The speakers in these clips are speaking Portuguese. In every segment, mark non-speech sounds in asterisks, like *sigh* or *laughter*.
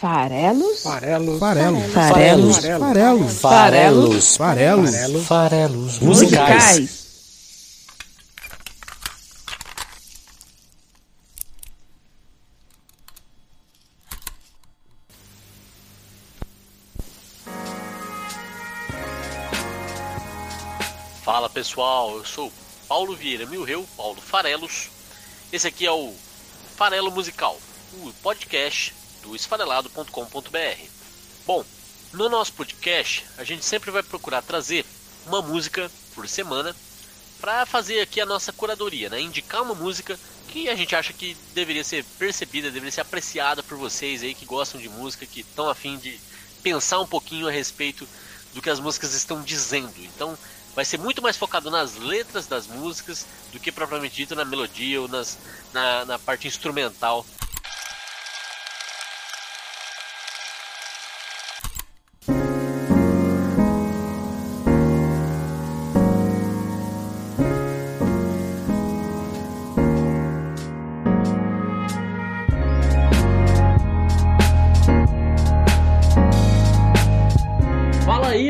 Farelos? Farelos. Farelos. Farelos. Farelos. Farelos. Farelos. Farelos. Musicais. Fala pessoal, eu sou Paulo Vieira Milreu, Paulo Farelos. Esse aqui é o Farelo Musical, o podcast do esfarelado.com.br. Bom, no nosso podcast a gente sempre vai procurar trazer uma música por semana para fazer aqui a nossa curadoria, né? Indicar uma música que a gente acha que deveria ser percebida, deveria ser apreciada por vocês aí que gostam de música, que estão afim de pensar um pouquinho a respeito do que as músicas estão dizendo. Então, vai ser muito mais focado nas letras das músicas do que propriamente dito na melodia ou nas, na, na parte instrumental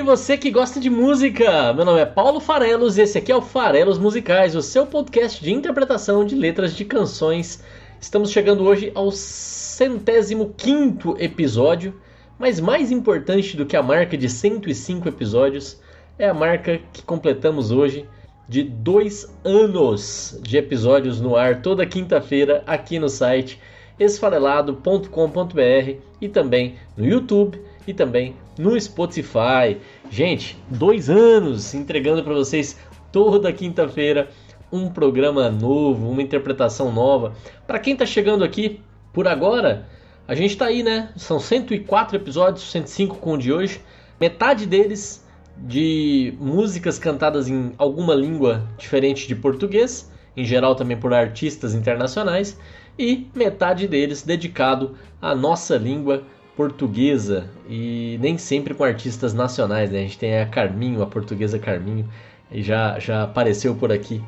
você que gosta de música! Meu nome é Paulo Farelos e esse aqui é o Farelos Musicais, o seu podcast de interpretação de letras de canções. Estamos chegando hoje ao centésimo quinto episódio, mas mais importante do que a marca de 105 episódios é a marca que completamos hoje de dois anos de episódios no ar toda quinta-feira aqui no site esfarelado.com.br e também no YouTube e também no Spotify. Gente, dois anos entregando para vocês toda quinta-feira um programa novo, uma interpretação nova. Para quem está chegando aqui por agora, a gente está aí, né? São 104 episódios, 105 com o de hoje. Metade deles de músicas cantadas em alguma língua diferente de português, em geral também por artistas internacionais, e metade deles dedicado à nossa língua portuguesa e nem sempre com artistas nacionais, né? A gente tem a Carminho, a portuguesa Carminho, e já, já apareceu por aqui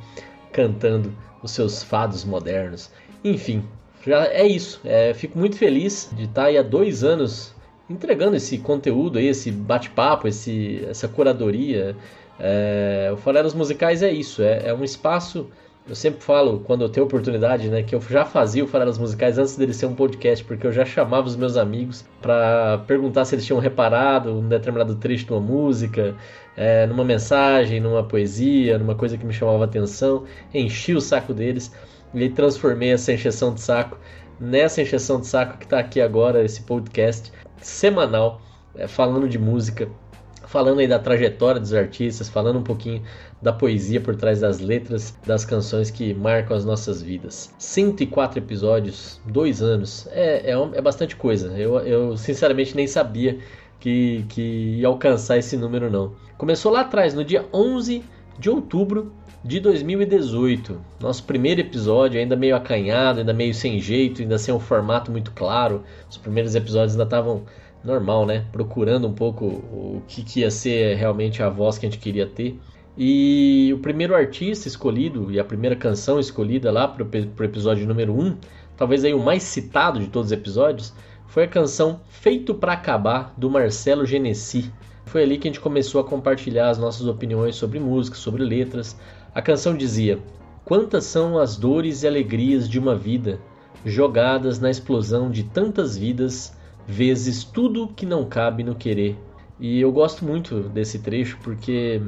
cantando os seus fados modernos. Enfim, já é isso. É, fico muito feliz de estar aí há dois anos entregando esse conteúdo aí, esse bate-papo, esse, essa curadoria. É, o Farelos Musicais é isso, é, é um espaço eu sempre falo, quando eu tenho oportunidade, né, que eu já fazia o Farelas Musicais antes dele ser um podcast, porque eu já chamava os meus amigos para perguntar se eles tinham reparado um determinado trecho de uma música, é, numa mensagem, numa poesia, numa coisa que me chamava atenção, enchi o saco deles e transformei essa encheção de saco nessa encheção de saco que está aqui agora, esse podcast semanal, é, falando de música, falando aí da trajetória dos artistas, falando um pouquinho da poesia por trás das letras das canções que marcam as nossas vidas. 104 episódios, dois anos, é, é, é bastante coisa. Eu, eu sinceramente nem sabia que, que ia alcançar esse número não. Começou lá atrás, no dia 11 de outubro de 2018. Nosso primeiro episódio, ainda meio acanhado, ainda meio sem jeito, ainda sem um formato muito claro. Os primeiros episódios ainda estavam normal, né? Procurando um pouco o que, que ia ser realmente a voz que a gente queria ter. E o primeiro artista escolhido e a primeira canção escolhida lá para o episódio número 1, talvez aí o mais citado de todos os episódios, foi a canção Feito para Acabar do Marcelo Genesi. Foi ali que a gente começou a compartilhar as nossas opiniões sobre música, sobre letras. A canção dizia: Quantas são as dores e alegrias de uma vida, jogadas na explosão de tantas vidas, vezes tudo que não cabe no querer. E eu gosto muito desse trecho porque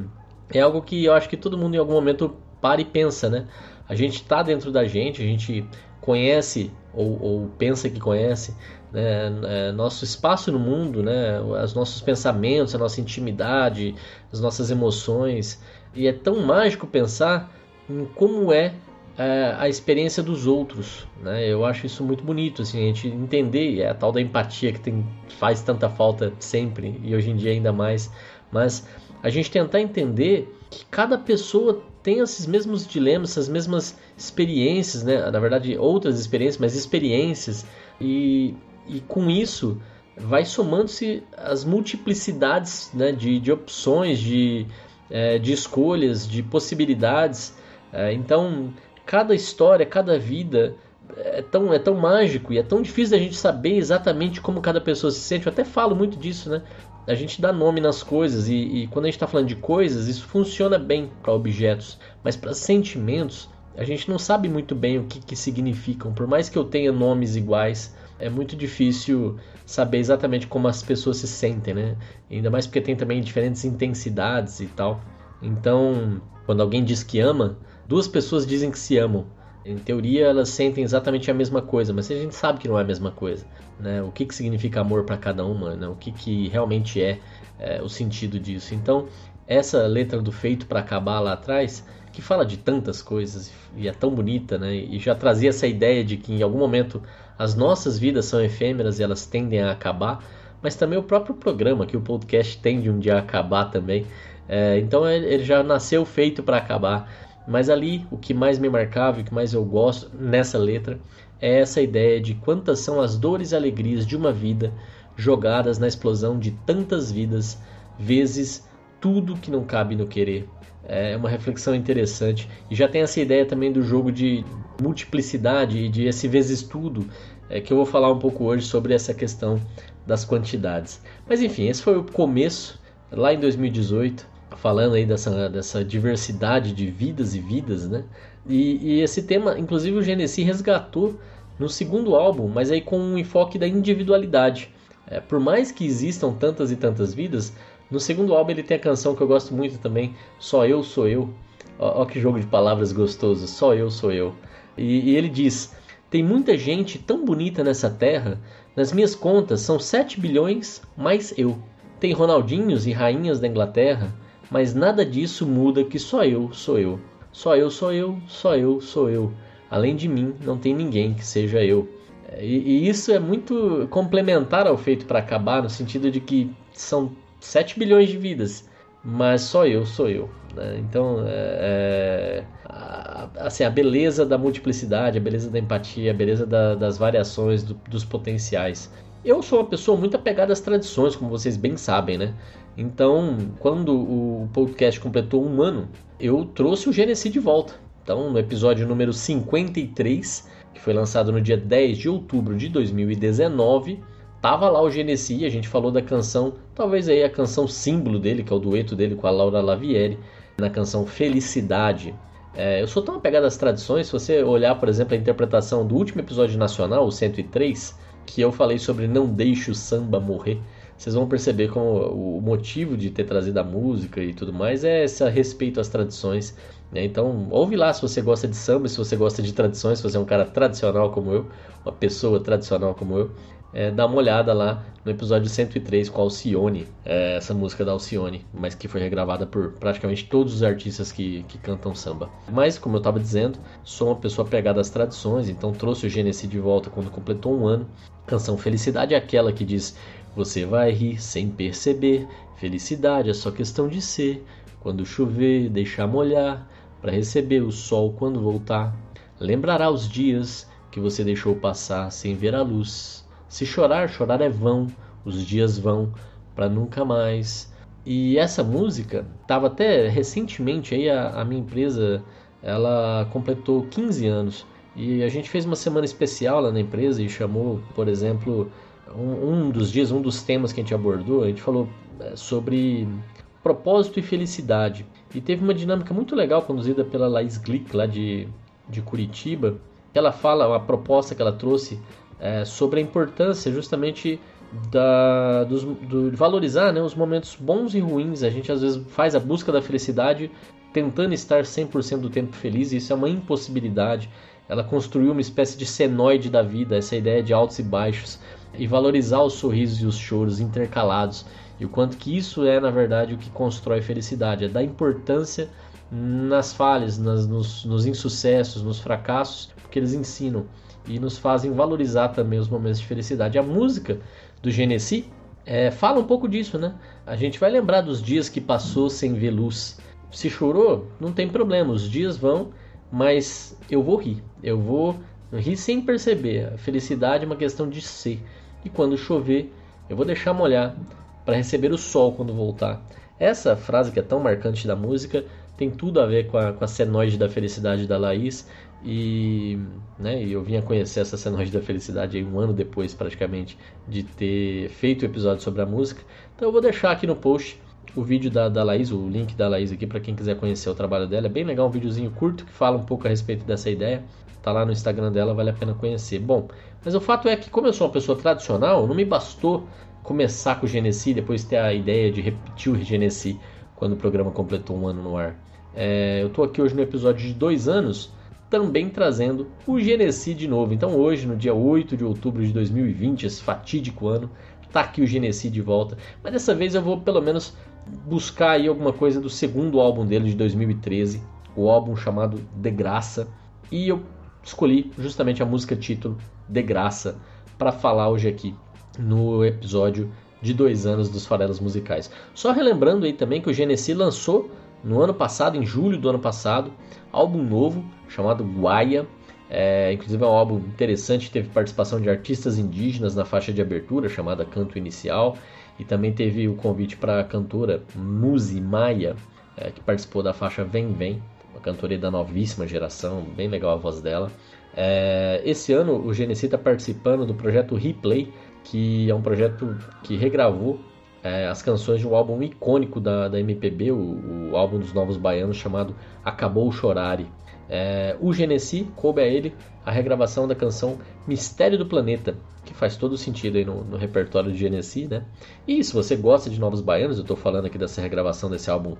é algo que eu acho que todo mundo em algum momento para e pensa, né? A gente está dentro da gente, a gente conhece ou, ou pensa que conhece né? É, nosso espaço no mundo, né? os nossos pensamentos, a nossa intimidade, as nossas emoções. E é tão mágico pensar em como é, é a experiência dos outros. Né? Eu acho isso muito bonito, assim, a gente entender é a tal da empatia que tem, faz tanta falta sempre e hoje em dia ainda mais. Mas a gente tentar entender que cada pessoa tem esses mesmos dilemas, essas mesmas experiências, né? Na verdade, outras experiências, mas experiências. E, e com isso vai somando-se as multiplicidades né? de, de opções, de, é, de escolhas, de possibilidades. É, então, cada história, cada vida é tão, é tão mágico e é tão difícil a gente saber exatamente como cada pessoa se sente. Eu até falo muito disso, né? A gente dá nome nas coisas e, e quando a gente está falando de coisas, isso funciona bem para objetos, mas para sentimentos, a gente não sabe muito bem o que, que significam. Por mais que eu tenha nomes iguais, é muito difícil saber exatamente como as pessoas se sentem, né? Ainda mais porque tem também diferentes intensidades e tal. Então, quando alguém diz que ama, duas pessoas dizem que se amam. Em teoria, elas sentem exatamente a mesma coisa, mas a gente sabe que não é a mesma coisa. Né? O que, que significa amor para cada uma, né? o que, que realmente é, é, o sentido disso. Então, essa letra do Feito para Acabar lá atrás, que fala de tantas coisas e é tão bonita, né? e já trazia essa ideia de que em algum momento as nossas vidas são efêmeras e elas tendem a acabar, mas também o próprio programa, que o podcast tende um dia a acabar também. É, então ele já nasceu feito para acabar. Mas ali o que mais me marcava e o que mais eu gosto nessa letra é essa ideia de quantas são as dores e alegrias de uma vida jogadas na explosão de tantas vidas, vezes tudo que não cabe no querer. É uma reflexão interessante. E já tem essa ideia também do jogo de multiplicidade e de esse vezes tudo, é, que eu vou falar um pouco hoje sobre essa questão das quantidades. Mas enfim, esse foi o começo, lá em 2018 falando aí dessa, dessa diversidade de vidas e vidas, né? E, e esse tema, inclusive o Genesi resgatou no segundo álbum, mas aí com um enfoque da individualidade. É, por mais que existam tantas e tantas vidas, no segundo álbum ele tem a canção que eu gosto muito também, Só Eu Sou Eu. Ó, que jogo de palavras gostoso, Só Eu Sou Eu. E, e ele diz: Tem muita gente tão bonita nessa terra, nas minhas contas são 7 bilhões mais eu. Tem Ronaldinhos e rainhas da Inglaterra, mas nada disso muda que só eu sou eu. Só eu sou eu, só eu sou eu. Além de mim, não tem ninguém que seja eu. E, e isso é muito complementar ao feito para acabar, no sentido de que são 7 bilhões de vidas, mas só eu sou eu. Né? Então, é, é, a, assim, a beleza da multiplicidade, a beleza da empatia, a beleza da, das variações, do, dos potenciais. Eu sou uma pessoa muito apegada às tradições, como vocês bem sabem, né? Então, quando o podcast completou um ano, eu trouxe o Genesi de volta. Então, no episódio número 53, que foi lançado no dia 10 de outubro de 2019, tava lá o Genesi, a gente falou da canção, talvez aí a canção símbolo dele, que é o dueto dele com a Laura Lavieri, na canção Felicidade. É, eu sou tão apegado às tradições, se você olhar, por exemplo, a interpretação do último episódio nacional, o 103, que eu falei sobre Não Deixe o Samba Morrer, vocês vão perceber como o motivo de ter trazido a música e tudo mais é esse respeito às tradições. Né? Então, ouve lá se você gosta de samba, se você gosta de tradições, se você é um cara tradicional como eu, uma pessoa tradicional como eu, é, dá uma olhada lá no episódio 103 com a Alcione, é, essa música da Alcione, mas que foi regravada por praticamente todos os artistas que, que cantam samba. Mas, como eu estava dizendo, sou uma pessoa pegada às tradições, então trouxe o Genesi de volta quando completou um ano. Canção Felicidade é aquela que diz: Você vai rir sem perceber, felicidade é só questão de ser. Quando chover, deixar molhar, para receber o sol quando voltar. Lembrará os dias que você deixou passar sem ver a luz se chorar, chorar é vão, os dias vão para nunca mais. E essa música estava até recentemente aí a, a, minha empresa ela completou 15 anos e a gente fez uma semana especial lá na empresa e chamou, por exemplo, um, um dos dias, um dos temas que a gente abordou, a gente falou é, sobre propósito e felicidade. E teve uma dinâmica muito legal conduzida pela Laís Glick lá de, de Curitiba. Ela fala, a proposta que ela trouxe é, sobre a importância justamente da, dos, do, de valorizar né, os momentos bons e ruins. A gente às vezes faz a busca da felicidade tentando estar 100% do tempo feliz e isso é uma impossibilidade. Ela construiu uma espécie de senoide da vida, essa ideia de altos e baixos, e valorizar os sorrisos e os choros intercalados. E o quanto que isso é, na verdade, o que constrói felicidade, é dar importância nas falhas, nas, nos, nos insucessos, nos fracassos, porque eles ensinam e nos fazem valorizar também os momentos de felicidade. A música do Genesi é, fala um pouco disso, né? A gente vai lembrar dos dias que passou sem ver luz. Se chorou, não tem problema, os dias vão, mas eu vou rir. Eu vou rir sem perceber. A felicidade é uma questão de ser. E quando chover, eu vou deixar molhar para receber o sol quando voltar. Essa frase que é tão marcante da música tem tudo a ver com a, com a senoide da felicidade da Laís. E né, eu vim a conhecer essa senoide da felicidade aí um ano depois, praticamente, de ter feito o episódio sobre a música. Então eu vou deixar aqui no post o vídeo da, da Laís, o link da Laís aqui para quem quiser conhecer o trabalho dela. É bem legal, um videozinho curto que fala um pouco a respeito dessa ideia. Tá lá no Instagram dela, vale a pena conhecer. Bom, mas o fato é que como eu sou uma pessoa tradicional, não me bastou começar com o Genesi depois ter a ideia de repetir o Genesi quando o programa completou um ano no ar. É, eu estou aqui hoje no episódio de dois anos, também trazendo o Genesi de novo. Então hoje, no dia 8 de outubro de 2020, esse fatídico ano, tá aqui o Genesi de volta. Mas dessa vez eu vou pelo menos buscar aí alguma coisa do segundo álbum dele de 2013, o álbum chamado De Graça. E eu escolhi justamente a música título De Graça para falar hoje aqui no episódio de dois anos dos Farelas Musicais. Só relembrando aí também que o Genesi lançou no ano passado, em julho do ano passado, álbum novo chamado Guaia. É, inclusive é um álbum interessante, teve participação de artistas indígenas na faixa de abertura chamada Canto Inicial e também teve o convite para a cantora Muzi Maia, é, que participou da faixa Vem Vem, uma cantora da novíssima geração, bem legal a voz dela. É, esse ano o Genesi está participando do projeto Replay, que é um projeto que regravou é, as canções de um álbum icônico da, da MPB, o, o álbum dos Novos Baianos chamado Acabou Chorare. É, o Genesi coube a ele a regravação da canção Mistério do Planeta, que faz todo sentido aí no, no repertório de Genesi, né? E se você gosta de Novos Baianos, eu estou falando aqui dessa regravação desse álbum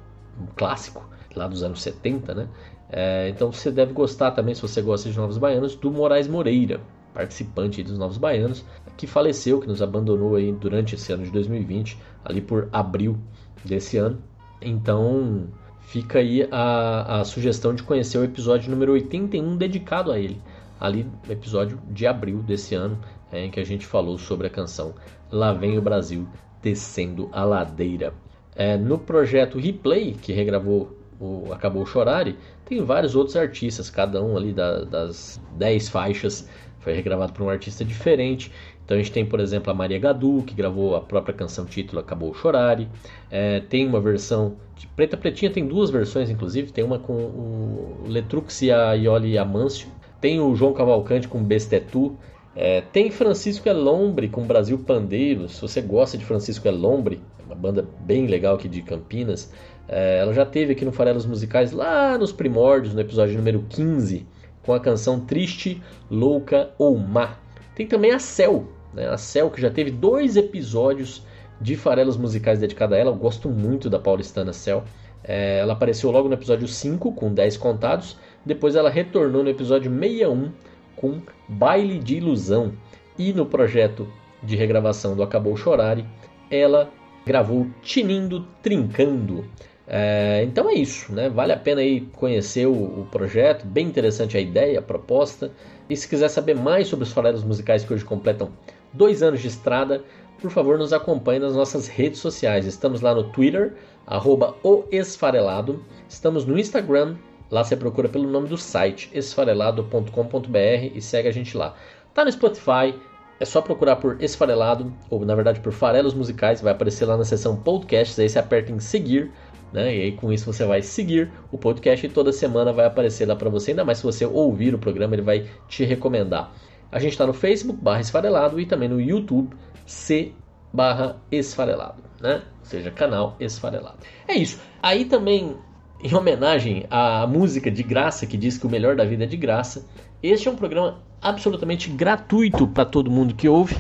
clássico, lá dos anos 70, né? É, então você deve gostar também, se você gosta de Novos Baianos, do Moraes Moreira, participante dos Novos Baianos, que faleceu, que nos abandonou aí durante esse ano de 2020, ali por abril desse ano. Então fica aí a, a sugestão de conhecer o episódio número 81 dedicado a ele, ali no episódio de abril desse ano, é, em que a gente falou sobre a canção Lá Vem o Brasil Descendo a Ladeira. É, no projeto Replay, que regravou o Acabou Chorare, tem vários outros artistas, cada um ali da, das 10 faixas foi regravado por um artista diferente. Então a gente tem, por exemplo, a Maria Gadu, que gravou a própria canção título Acabou Chorare. É, tem uma versão de Preta Pretinha, tem duas versões, inclusive. Tem uma com o Letrux e a Ioli Amâncio. Tem o João Cavalcante com Bestetu. É, tem Francisco Elombre com Brasil Pandeiro. Se você gosta de Francisco Elombre, é uma banda bem legal aqui de Campinas. É, ela já teve aqui no Farelos Musicais lá nos primórdios, no episódio número 15 com a canção Triste, Louca ou Má. Tem também a Cel, né? a Cel que já teve dois episódios de farelos musicais dedicados a ela. Eu gosto muito da paulistana Cel. É, ela apareceu logo no episódio 5 com 10 contados. Depois ela retornou no episódio 61 com Baile de Ilusão. E no projeto de regravação do Acabou Chorare, ela gravou Tinindo Trincando. É, então é isso, né? Vale a pena aí conhecer o, o, projeto, bem interessante a ideia, a proposta. E se quiser saber mais sobre os farelos musicais que hoje completam dois anos de estrada, por favor nos acompanhe nas nossas redes sociais. Estamos lá no Twitter, arroba Esfarelado. Estamos no Instagram, lá você procura pelo nome do site, esfarelado.com.br e segue a gente lá. Tá no Spotify, é só procurar por Esfarelado, ou na verdade por Farelos Musicais, vai aparecer lá na seção podcasts, aí você aperta em seguir né? E aí com isso você vai seguir o podcast e toda semana vai aparecer lá para você. Ainda mais se você ouvir o programa, ele vai te recomendar. A gente está no Facebook barra Esfarelado e também no YouTube C barra Esfarelado, né? Ou seja, canal Esfarelado. É isso. Aí também, em homenagem à música de graça que diz que o melhor da vida é de graça, este é um programa absolutamente gratuito para todo mundo que ouve.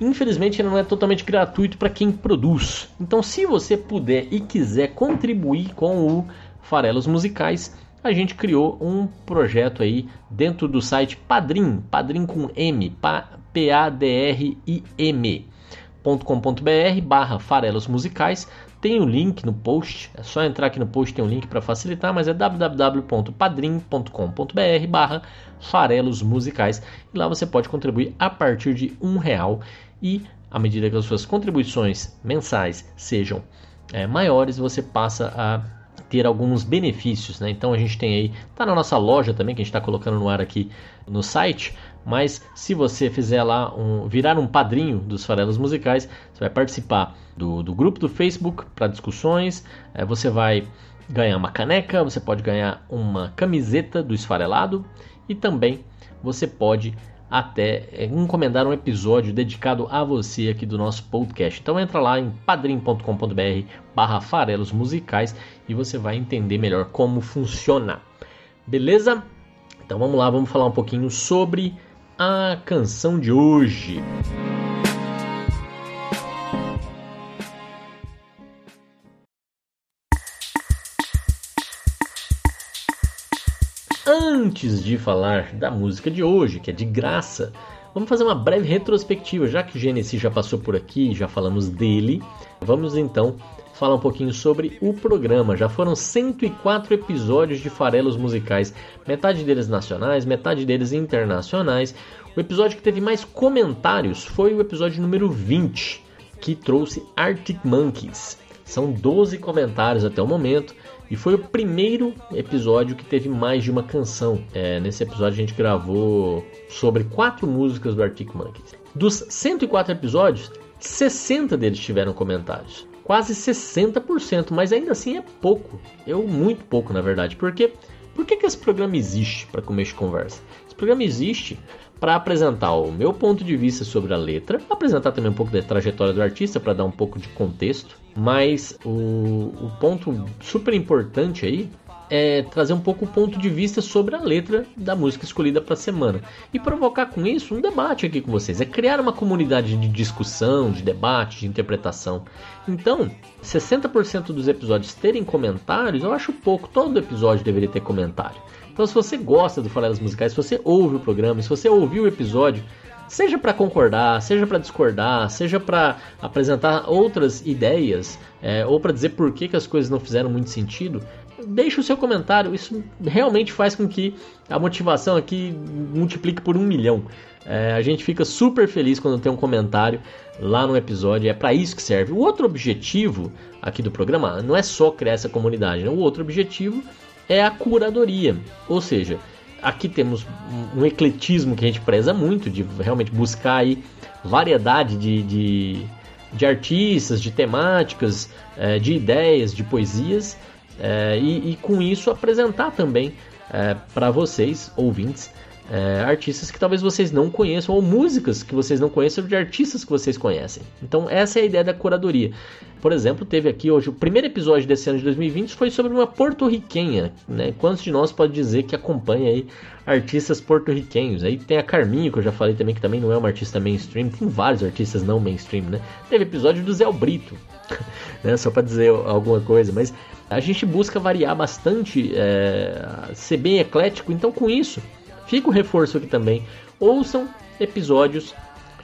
Infelizmente, ele não é totalmente gratuito para quem produz. Então, se você puder e quiser contribuir com o Farelos Musicais, a gente criou um projeto aí dentro do site Padrim, Padrim com M, P-A-D-R-I-M, barra farelos musicais tem o um link no post, é só entrar aqui no post, tem um link para facilitar, mas é www.padrim.com.br barra farelos musicais e lá você pode contribuir a partir de um real e à medida que as suas contribuições mensais sejam é, maiores, você passa a ter alguns benefícios, né? Então a gente tem aí, tá na nossa loja também, que a gente está colocando no ar aqui no site, mas se você fizer lá, um, virar um padrinho dos farelos musicais, você vai participar do, do grupo do Facebook para discussões, é, você vai ganhar uma caneca, você pode ganhar uma camiseta do esfarelado e também você pode até é, encomendar um episódio dedicado a você aqui do nosso podcast. Então entra lá em padrim.com.br barra farelos musicais e você vai entender melhor como funciona. Beleza? Então vamos lá, vamos falar um pouquinho sobre a canção de hoje. Antes de falar da música de hoje, que é de graça, vamos fazer uma breve retrospectiva, já que o Genesis já passou por aqui, já falamos dele. Vamos então falar um pouquinho sobre o programa. Já foram 104 episódios de farelos musicais, metade deles nacionais, metade deles internacionais. O episódio que teve mais comentários foi o episódio número 20, que trouxe Arctic Monkeys. São 12 comentários até o momento. E foi o primeiro episódio que teve mais de uma canção. É, nesse episódio a gente gravou sobre quatro músicas do Arctic Monkeys. Dos 104 episódios, 60 deles tiveram comentários. Quase 60%, mas ainda assim é pouco. Eu muito pouco, na verdade. Porque por que, que esse programa existe para comer de conversa? Esse programa existe para apresentar o meu ponto de vista sobre a letra, apresentar também um pouco da trajetória do artista para dar um pouco de contexto, mas o, o ponto super importante aí é trazer um pouco o ponto de vista sobre a letra da música escolhida para a semana e provocar com isso um debate aqui com vocês. É criar uma comunidade de discussão, de debate, de interpretação. Então, 60% dos episódios terem comentários, eu acho pouco. Todo episódio deveria ter comentário. Então, se você gosta do Farelas Musicais, se você ouve o programa, se você ouviu o episódio, seja para concordar, seja para discordar, seja para apresentar outras ideias, é, ou para dizer por que, que as coisas não fizeram muito sentido, deixe o seu comentário. Isso realmente faz com que a motivação aqui multiplique por um milhão. É, a gente fica super feliz quando tem um comentário lá no episódio. É para isso que serve. O outro objetivo aqui do programa não é só criar essa comunidade. Né? O outro objetivo é a curadoria. Ou seja, aqui temos um ecletismo que a gente preza muito, de realmente buscar aí variedade de, de, de artistas, de temáticas, é, de ideias, de poesias, é, e, e, com isso apresentar também é, para vocês, ouvintes, é, artistas que talvez vocês não conheçam ou músicas que vocês não conheçam de artistas que vocês conhecem. Então essa é a ideia da curadoria. Por exemplo, teve aqui hoje o primeiro episódio desse ano de 2020 foi sobre uma porto-riquenha. Né? Quantos de nós pode dizer que acompanha aí artistas porto-riquenhos? Aí tem a Carminho, que eu já falei também, que também não é uma artista mainstream. Tem vários artistas não mainstream, né? Teve episódio do Zé Brito, *laughs* né? só para dizer alguma coisa. Mas a gente busca variar bastante, é, ser bem eclético. Então com isso Fica o reforço aqui também. Ouçam episódios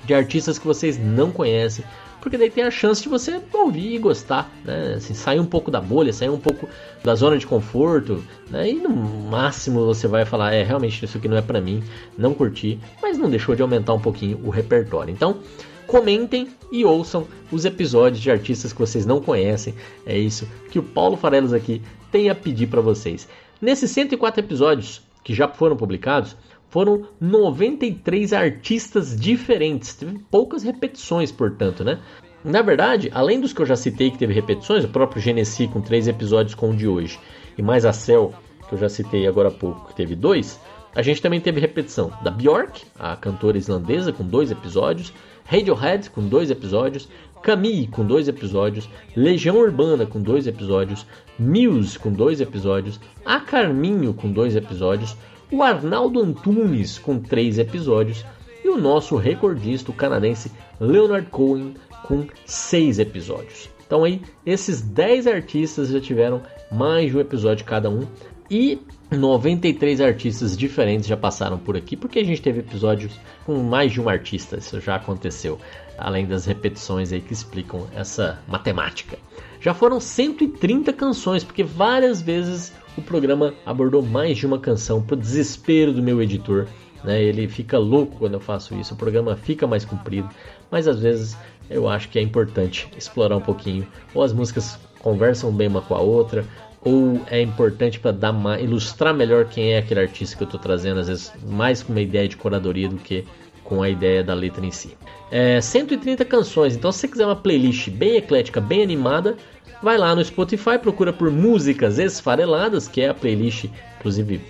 de artistas que vocês não conhecem, porque daí tem a chance de você ouvir e gostar, né? Assim, sair um pouco da bolha, sair um pouco da zona de conforto, né? E no máximo você vai falar, é, realmente isso aqui não é para mim, não curti, mas não deixou de aumentar um pouquinho o repertório. Então, comentem e ouçam os episódios de artistas que vocês não conhecem. É isso que o Paulo Farelos aqui tem a pedir para vocês. Nesses 104 episódios, que já foram publicados, foram 93 artistas diferentes. Teve poucas repetições, portanto, né? Na verdade, além dos que eu já citei que teve repetições, o próprio Genesi com três episódios com o de hoje, e mais a Cell, que eu já citei agora há pouco, que teve dois, a gente também teve repetição da Björk, a cantora islandesa, com dois episódios, Radiohead com dois episódios, Camille com dois episódios, Legião Urbana com dois episódios, Muse com dois episódios, A Carminho com dois episódios, o Arnaldo Antunes com três episódios e o nosso recordista canadense Leonard Cohen com seis episódios. Então aí, esses 10 artistas já tiveram mais de um episódio cada um e 93 artistas diferentes já passaram por aqui, porque a gente teve episódios com mais de um artista, isso já aconteceu, além das repetições aí que explicam essa matemática. Já foram 130 canções, porque várias vezes o programa abordou mais de uma canção, pro desespero do meu editor. Né? Ele fica louco quando eu faço isso, o programa fica mais comprido, mas às vezes eu acho que é importante explorar um pouquinho, ou as músicas conversam bem uma com a outra, ou é importante para dar ilustrar melhor quem é aquele artista que eu estou trazendo, às vezes mais com uma ideia de curadoria do que com a ideia da letra em si. É, 130 canções, então se você quiser uma playlist bem eclética, bem animada, vai lá no Spotify, procura por Músicas Esfareladas, que é a playlist, inclusive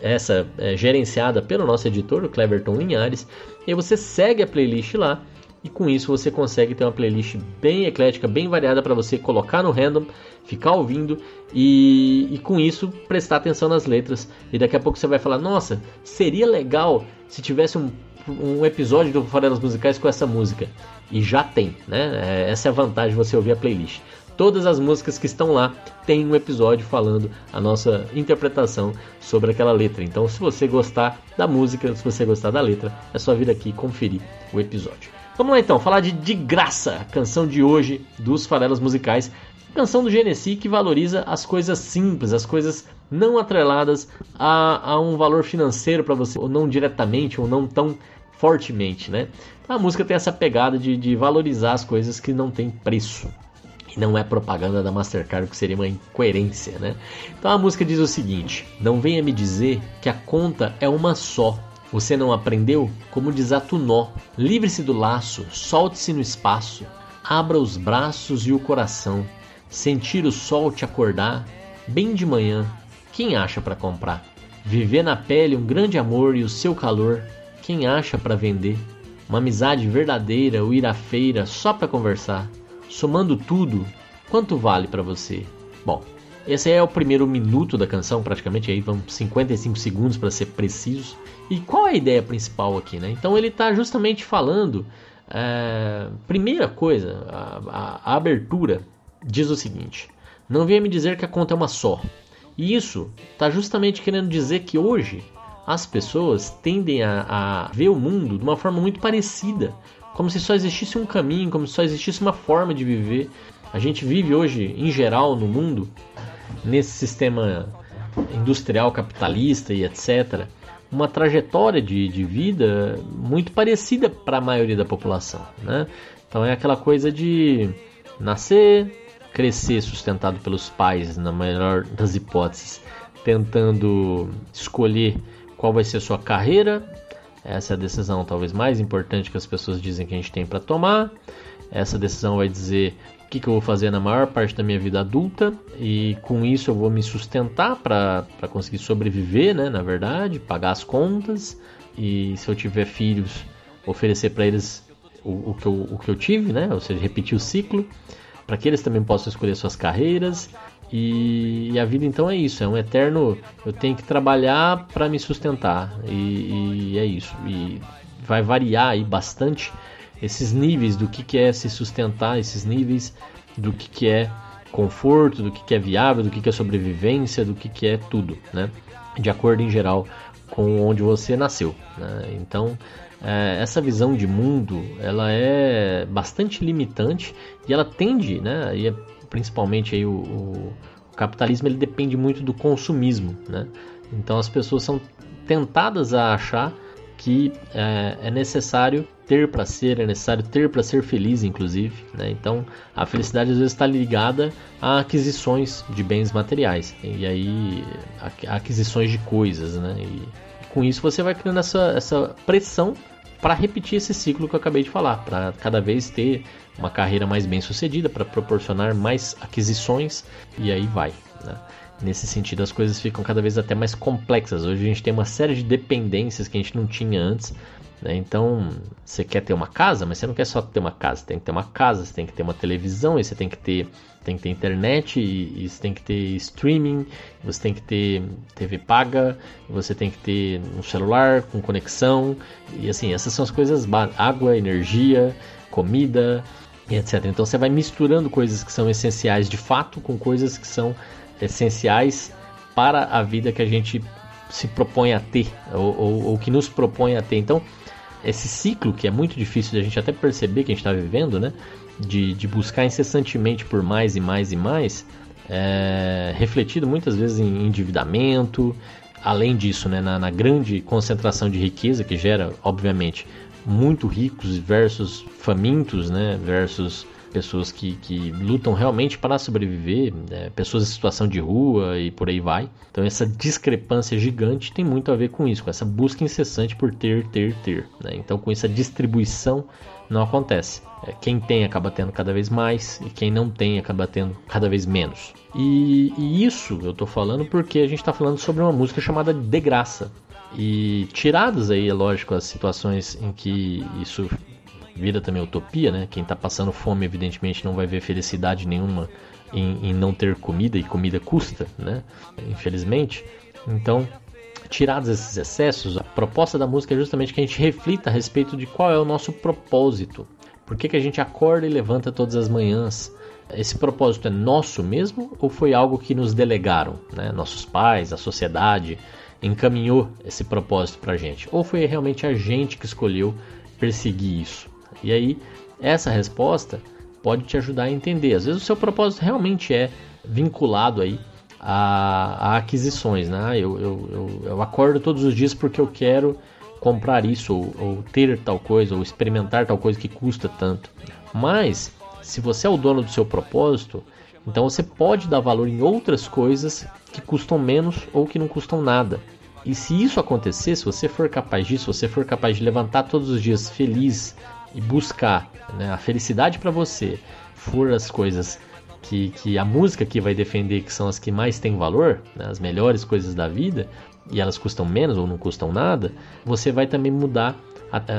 essa é gerenciada pelo nosso editor, o Cleverton Linhares, e você segue a playlist lá e com isso você consegue ter uma playlist bem eclética, bem variada para você colocar no random, ficar ouvindo e, e, com isso prestar atenção nas letras. E daqui a pouco você vai falar: Nossa, seria legal se tivesse um, um episódio do Farelas Musicais com essa música. E já tem, né? É, essa é a vantagem de você ouvir a playlist. Todas as músicas que estão lá tem um episódio falando a nossa interpretação sobre aquela letra. Então, se você gostar da música, se você gostar da letra, é só vir aqui conferir o episódio. Vamos lá então, falar de De Graça, a canção de hoje dos Farelas Musicais. Canção do Genesi que valoriza as coisas simples, as coisas não atreladas a, a um valor financeiro para você, ou não diretamente, ou não tão fortemente, né? a música tem essa pegada de, de valorizar as coisas que não têm preço. E não é propaganda da Mastercard, que seria uma incoerência, né? Então a música diz o seguinte: Não venha me dizer que a conta é uma só. Você não aprendeu como desata o nó. Livre-se do laço, solte-se no espaço. Abra os braços e o coração. Sentir o sol te acordar, bem de manhã. Quem acha para comprar? Viver na pele um grande amor e o seu calor. Quem acha para vender? Uma amizade verdadeira ou ir à feira só para conversar. Somando tudo, quanto vale para você? Bom, esse é o primeiro minuto da canção, praticamente aí vão 55 segundos para ser precisos. E qual é a ideia principal aqui, né? Então ele está justamente falando, é, primeira coisa, a, a, a abertura diz o seguinte: não venha me dizer que a conta é uma só. E isso está justamente querendo dizer que hoje as pessoas tendem a, a, ver o mundo de uma forma muito parecida, como se só existisse um caminho, como se só existisse uma forma de viver. A gente vive hoje, em geral, no mundo, nesse sistema industrial capitalista e etc uma trajetória de, de vida muito parecida para a maioria da população. Né? Então é aquela coisa de nascer, crescer sustentado pelos pais, na melhor das hipóteses, tentando escolher qual vai ser a sua carreira. Essa é a decisão talvez mais importante que as pessoas dizem que a gente tem para tomar. Essa decisão vai dizer que, que eu vou fazer na maior parte da minha vida adulta e com isso eu vou me sustentar para conseguir sobreviver, né? Na verdade, pagar as contas e se eu tiver filhos, oferecer para eles o, o, que eu, o que eu tive, né? Ou seja, repetir o ciclo para que eles também possam escolher suas carreiras. E, e, a vida então é isso, é um eterno. Eu tenho que trabalhar para me sustentar e, e é isso. E vai variar aí bastante esses níveis do que, que é se sustentar, esses níveis do que, que é conforto, do que, que é viável, do que, que é sobrevivência, do que, que é tudo, né? De acordo em geral com onde você nasceu. Né? Então, é, essa visão de mundo, ela é bastante limitante e ela tende, né? E é, principalmente aí o, o, o capitalismo ele depende muito do consumismo, né? Então as pessoas são tentadas a achar que é, é necessário ter para ser, é necessário ter para ser feliz, inclusive. Né? Então, a felicidade às vezes está ligada a aquisições de bens materiais e aí aquisições de coisas, né? E com isso você vai criando essa, essa pressão para repetir esse ciclo que eu acabei de falar, para cada vez ter uma carreira mais bem sucedida, para proporcionar mais aquisições e aí vai. Né? Nesse sentido, as coisas ficam cada vez até mais complexas. Hoje a gente tem uma série de dependências que a gente não tinha antes. Né? Então, você quer ter uma casa, mas você não quer só ter uma casa. Tem que ter uma casa, você tem que ter uma televisão, e você tem que ter, tem que ter internet, e, e você tem que ter streaming, você tem que ter TV paga, você tem que ter um celular com conexão. E assim, essas são as coisas: água, energia, comida, e etc. Então você vai misturando coisas que são essenciais de fato com coisas que são essenciais para a vida que a gente se propõe a ter, ou, ou, ou que nos propõe a ter. Então, esse ciclo que é muito difícil de a gente até perceber que a gente está vivendo, né? De, de buscar incessantemente por mais e mais e mais, é, refletido muitas vezes em endividamento, além disso, né, na, na, grande concentração de riqueza que gera, obviamente, muito ricos versus famintos, né, versus pessoas que, que lutam realmente para sobreviver, né? pessoas em situação de rua e por aí vai. Então essa discrepância gigante tem muito a ver com isso, com essa busca incessante por ter, ter, ter. Né? Então com isso a distribuição não acontece. É, quem tem acaba tendo cada vez mais e quem não tem acaba tendo cada vez menos. E, e isso eu estou falando porque a gente está falando sobre uma música chamada De Graça. E tiradas aí, é lógico, as situações em que isso vira também utopia, né? Quem está passando fome, evidentemente, não vai ver felicidade nenhuma em, em, não ter comida, e comida custa, né? Infelizmente. Então, tirados esses excessos, a proposta da música é justamente que a gente reflita a respeito de qual é o nosso propósito. Por que, que a gente acorda e levanta todas as manhãs? Esse propósito é nosso mesmo ou foi algo que nos delegaram? Né? Nossos pais, a sociedade encaminhou esse propósito para a gente? Ou foi realmente a gente que escolheu perseguir isso? E aí, essa resposta pode te ajudar a entender. Às vezes o seu propósito realmente é vinculado aí a, a aquisições, né? Eu, eu, eu, eu, acordo todos os dias porque eu quero comprar isso, ou, ou ter tal coisa, ou experimentar tal coisa que custa tanto. Mas, se você é o dono do seu propósito, então você pode dar valor em outras coisas que custam menos ou que não custam nada. E se isso acontecer, se você for capaz disso, se você for capaz de levantar todos os dias feliz e buscar né, a felicidade para você, for as coisas que, que a música que vai defender que são as que mais têm valor, né, as melhores coisas da vida, e elas custam menos ou não custam nada, você vai também mudar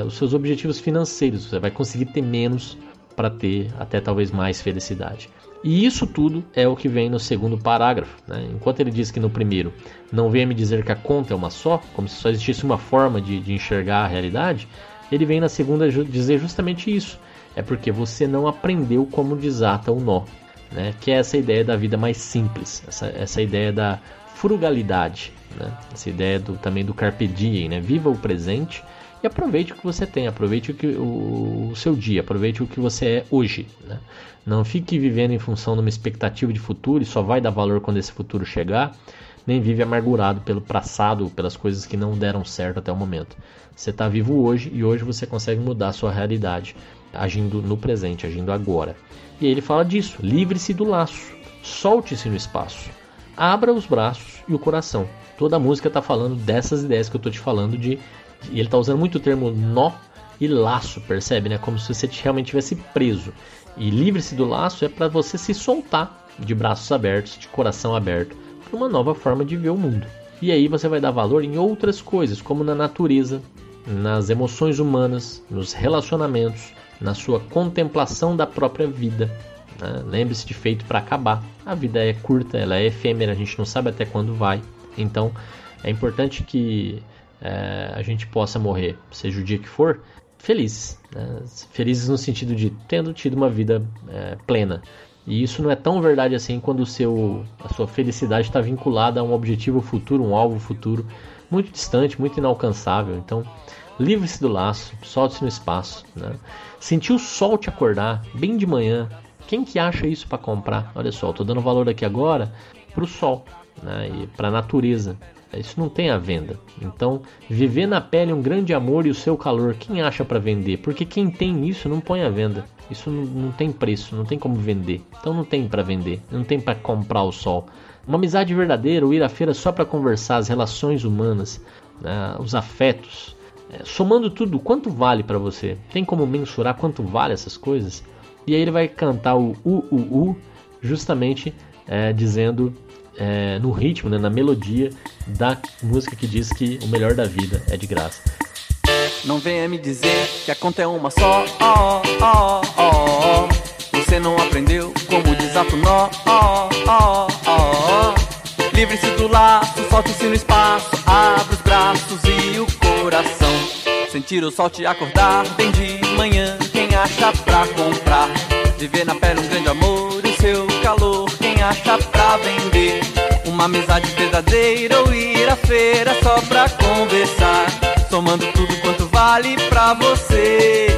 os seus objetivos financeiros, você vai conseguir ter menos para ter até talvez mais felicidade. E isso tudo é o que vem no segundo parágrafo. Né? Enquanto ele diz que no primeiro não venha me dizer que a conta é uma só, como se só existisse uma forma de, de enxergar a realidade, ele vem na segunda dizer justamente isso. É porque você não aprendeu como desata o nó. Né? Que é essa ideia da vida mais simples, essa, essa ideia da frugalidade, né? essa ideia do, também do carpe diem, né? viva o presente e aproveite o que você tem, aproveite o, que, o, o seu dia, aproveite o que você é hoje. Né? Não fique vivendo em função de uma expectativa de futuro e só vai dar valor quando esse futuro chegar nem vive amargurado pelo passado, pelas coisas que não deram certo até o momento. Você está vivo hoje e hoje você consegue mudar a sua realidade, agindo no presente, agindo agora. E ele fala disso: livre-se do laço, solte-se no espaço, abra os braços e o coração. Toda a música está falando dessas ideias que eu estou te falando de. E ele está usando muito o termo nó e laço, percebe? Né? Como se você realmente tivesse preso. E livre-se do laço é para você se soltar de braços abertos, de coração aberto, para uma nova forma de ver o mundo. E aí você vai dar valor em outras coisas, como na natureza, nas emoções humanas, nos relacionamentos, na sua contemplação da própria vida. Né? Lembre-se de feito para acabar. A vida é curta, ela é efêmera, a gente não sabe até quando vai. Então é importante que é, a gente possa morrer, seja o dia que for, felizes. Né? Felizes no sentido de tendo tido uma vida é, plena. E isso não é tão verdade assim quando o seu, a sua felicidade está vinculada a um objetivo futuro, um alvo futuro muito distante, muito inalcançável. Então, livre-se do laço, solte-se no espaço. Né? Sentir o sol te acordar bem de manhã. Quem que acha isso para comprar? Olha só, estou dando valor aqui agora para o sol né? e para a natureza. Isso não tem à venda. Então, viver na pele um grande amor e o seu calor, quem acha para vender? Porque quem tem isso não põe à venda. Isso não, não tem preço, não tem como vender. Então não tem para vender, não tem para comprar o sol. Uma amizade verdadeira, ou ir à feira só para conversar, as relações humanas, né, os afetos, é, somando tudo, quanto vale para você? Tem como mensurar quanto vale essas coisas? E aí ele vai cantar o U, U, U, justamente é, dizendo é, no ritmo, né, na melodia da música que diz que o melhor da vida é de graça. Não venha me dizer que a conta é uma só. Oh, oh, oh, Você não aprendeu como desato nó. Oh, oh, oh, Livre-se do laço, solte-se no espaço. Abra os braços e o coração. Sentir o sol te acordar bem de manhã. Quem acha pra comprar? Viver na pele um grande amor, o seu calor. Acha pra vender? Uma amizade verdadeira ou ir à feira só pra conversar. Somando tudo quanto vale pra você.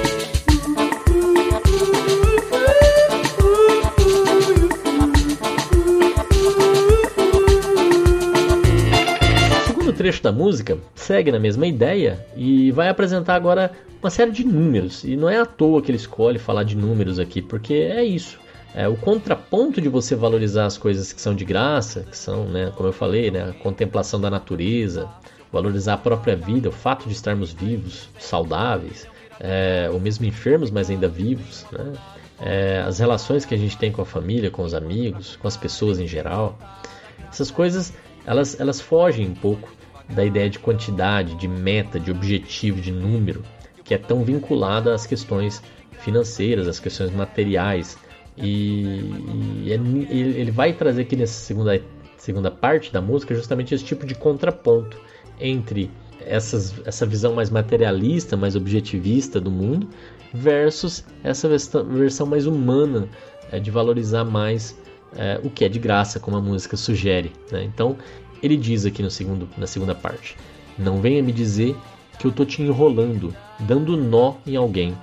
O segundo trecho da música segue na mesma ideia e vai apresentar agora uma série de números. E não é à toa que ele escolhe falar de números aqui, porque é isso. É, o contraponto de você valorizar as coisas que são de graça, que são, né, como eu falei, né, a contemplação da natureza, valorizar a própria vida, o fato de estarmos vivos, saudáveis, é, ou mesmo enfermos, mas ainda vivos, né, é, as relações que a gente tem com a família, com os amigos, com as pessoas em geral. Essas coisas elas, elas fogem um pouco da ideia de quantidade, de meta, de objetivo, de número, que é tão vinculada às questões financeiras, às questões materiais. E, e ele vai trazer aqui nessa segunda, segunda parte da música justamente esse tipo de contraponto entre essas, essa visão mais materialista, mais objetivista do mundo, versus essa versão mais humana é, de valorizar mais é, o que é de graça, como a música sugere. Né? Então, ele diz aqui no segundo, na segunda parte: Não venha me dizer que eu tô te enrolando, dando nó em alguém.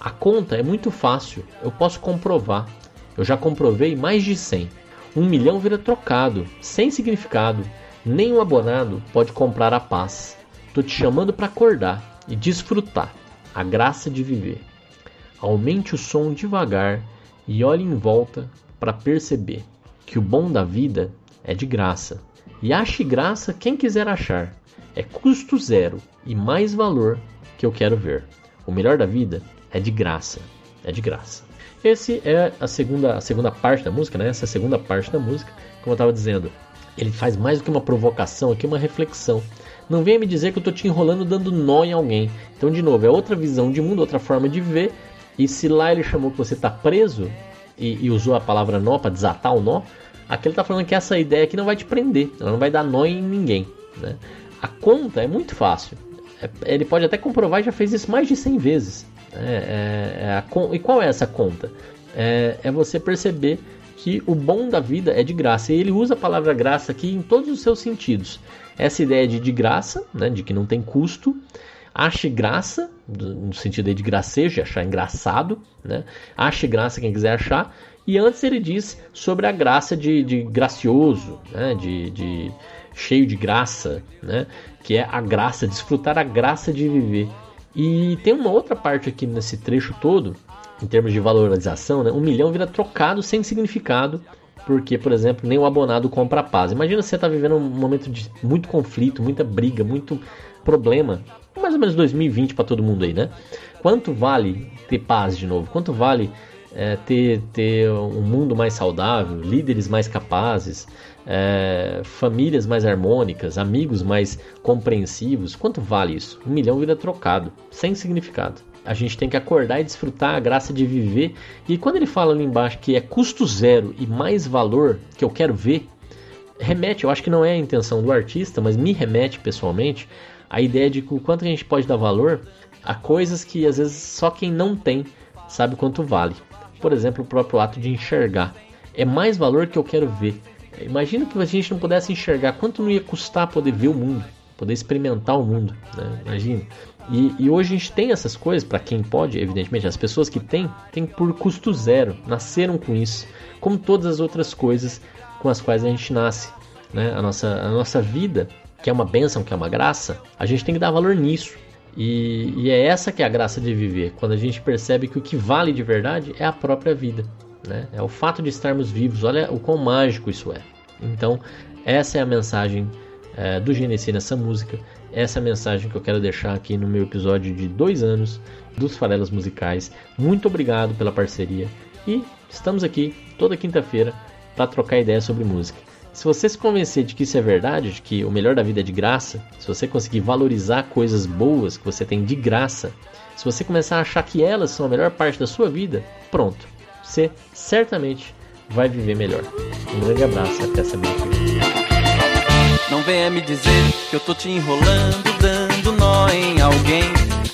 A conta é muito fácil, eu posso comprovar. Eu já comprovei mais de 100. Um milhão vira trocado, sem significado. Nem um abonado pode comprar a paz. Tô te chamando para acordar e desfrutar a graça de viver. Aumente o som devagar e olhe em volta para perceber que o bom da vida é de graça. E ache graça quem quiser achar. É custo zero e mais valor que eu quero ver. O melhor da vida é de graça. É de graça. Esse é a segunda, a segunda parte da música, né? Essa é a segunda parte da música. Como eu estava dizendo, ele faz mais do que uma provocação aqui, uma reflexão. Não venha me dizer que eu estou te enrolando dando nó em alguém. Então, de novo, é outra visão de mundo, outra forma de ver. E se lá ele chamou que você está preso, e, e usou a palavra nó para desatar o nó, aqui ele está falando que essa ideia aqui não vai te prender, ela não vai dar nó em ninguém. Né? A conta é muito fácil. É, ele pode até comprovar, já fez isso mais de 100 vezes. É, é, é a, e qual é essa conta? É, você perceber que o bom da vida é de graça. E ele usa a palavra graça aqui em todos os seus sentidos. Essa ideia de de graça, né, de que não tem custo, Ache graça, no sentido de gracejo, achar engraçado, né? Ache graça quem quiser achar. E antes ele diz sobre a graça de, de gracioso, né? de, de cheio de graça, né? que é a graça, desfrutar a graça de viver. E tem uma outra parte aqui nesse trecho todo, em termos de valorização, né? um milhão vira trocado sem significado, porque, por exemplo, nem o abonado compra a paz. Imagina você está vivendo um momento de muito conflito, muita briga, muito problema, mais ou menos 2020 para todo mundo aí, né? Quanto vale ter paz de novo? Quanto vale é, ter, ter um mundo mais saudável, líderes mais capazes, é, famílias mais harmônicas, amigos mais compreensivos? Quanto vale isso? Um milhão vira trocado, sem significado. A gente tem que acordar e desfrutar a graça de viver. E quando ele fala ali embaixo que é custo zero e mais valor que eu quero ver, remete, eu acho que não é a intenção do artista, mas me remete pessoalmente a ideia de o quanto a gente pode dar valor a coisas que às vezes só quem não tem sabe quanto vale. Por exemplo, o próprio ato de enxergar. É mais valor que eu quero ver. Imagina que a gente não pudesse enxergar quanto não ia custar poder ver o mundo, poder experimentar o mundo. Né? Imagina. E, e, hoje a gente tem essas coisas, para quem pode, evidentemente, as pessoas que têm, têm por custo zero, nasceram com isso, como todas as outras coisas com as quais a gente nasce. Né? A, nossa, a nossa vida que é uma bênção, que é uma graça, a gente tem que dar valor nisso. E, e, é essa que é a graça de viver, quando a gente percebe que o que vale de verdade é a própria vida, né? É o fato de estarmos vivos. Olha o quão mágico isso é. Então, essa é a mensagem é, do Genesi nessa música. Essa é a mensagem que eu quero deixar aqui no meu episódio de dois anos dos Farelas Musicais. Muito obrigado pela parceria e estamos aqui toda quinta-feira para trocar ideias sobre música. Se você se convencer de que isso é verdade, de que o melhor da vida é de graça, se você conseguir valorizar coisas boas que você tem de graça, se você começar a achar que elas são a melhor parte da sua vida, pronto, você certamente vai viver melhor. Um grande abraço, até semana que vem. Não venha me dizer que eu tô te enrolando, dando nó em alguém.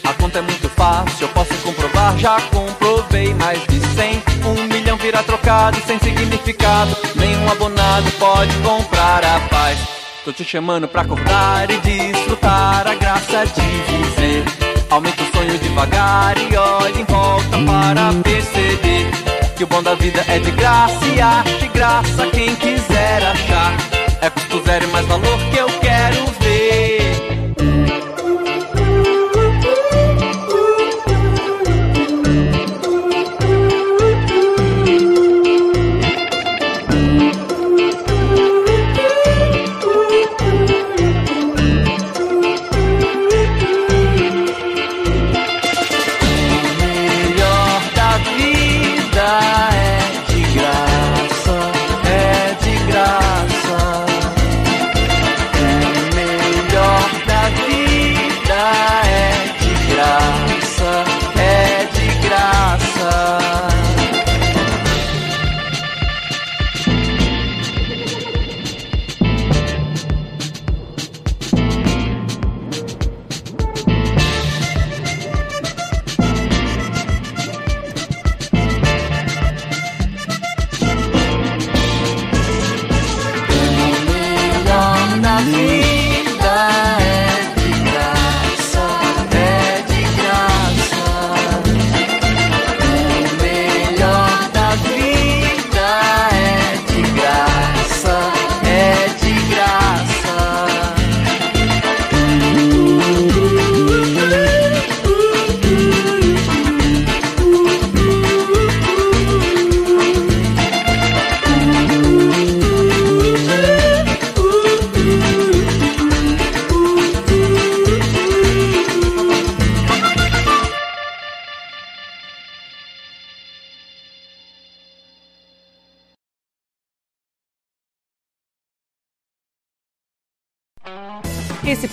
A conta é muito fácil, eu posso comprovar, já comprovei mais de 100. Um milhão vira trocado sem significado. Nenhum abonado pode comprar a paz. Tô te chamando pra acordar e desfrutar a graça de viver. Aumenta o sonho devagar e olhe em volta para perceber que o bom da vida é de graça e ache graça quem quiser achar. É custo zero mais valor que eu quero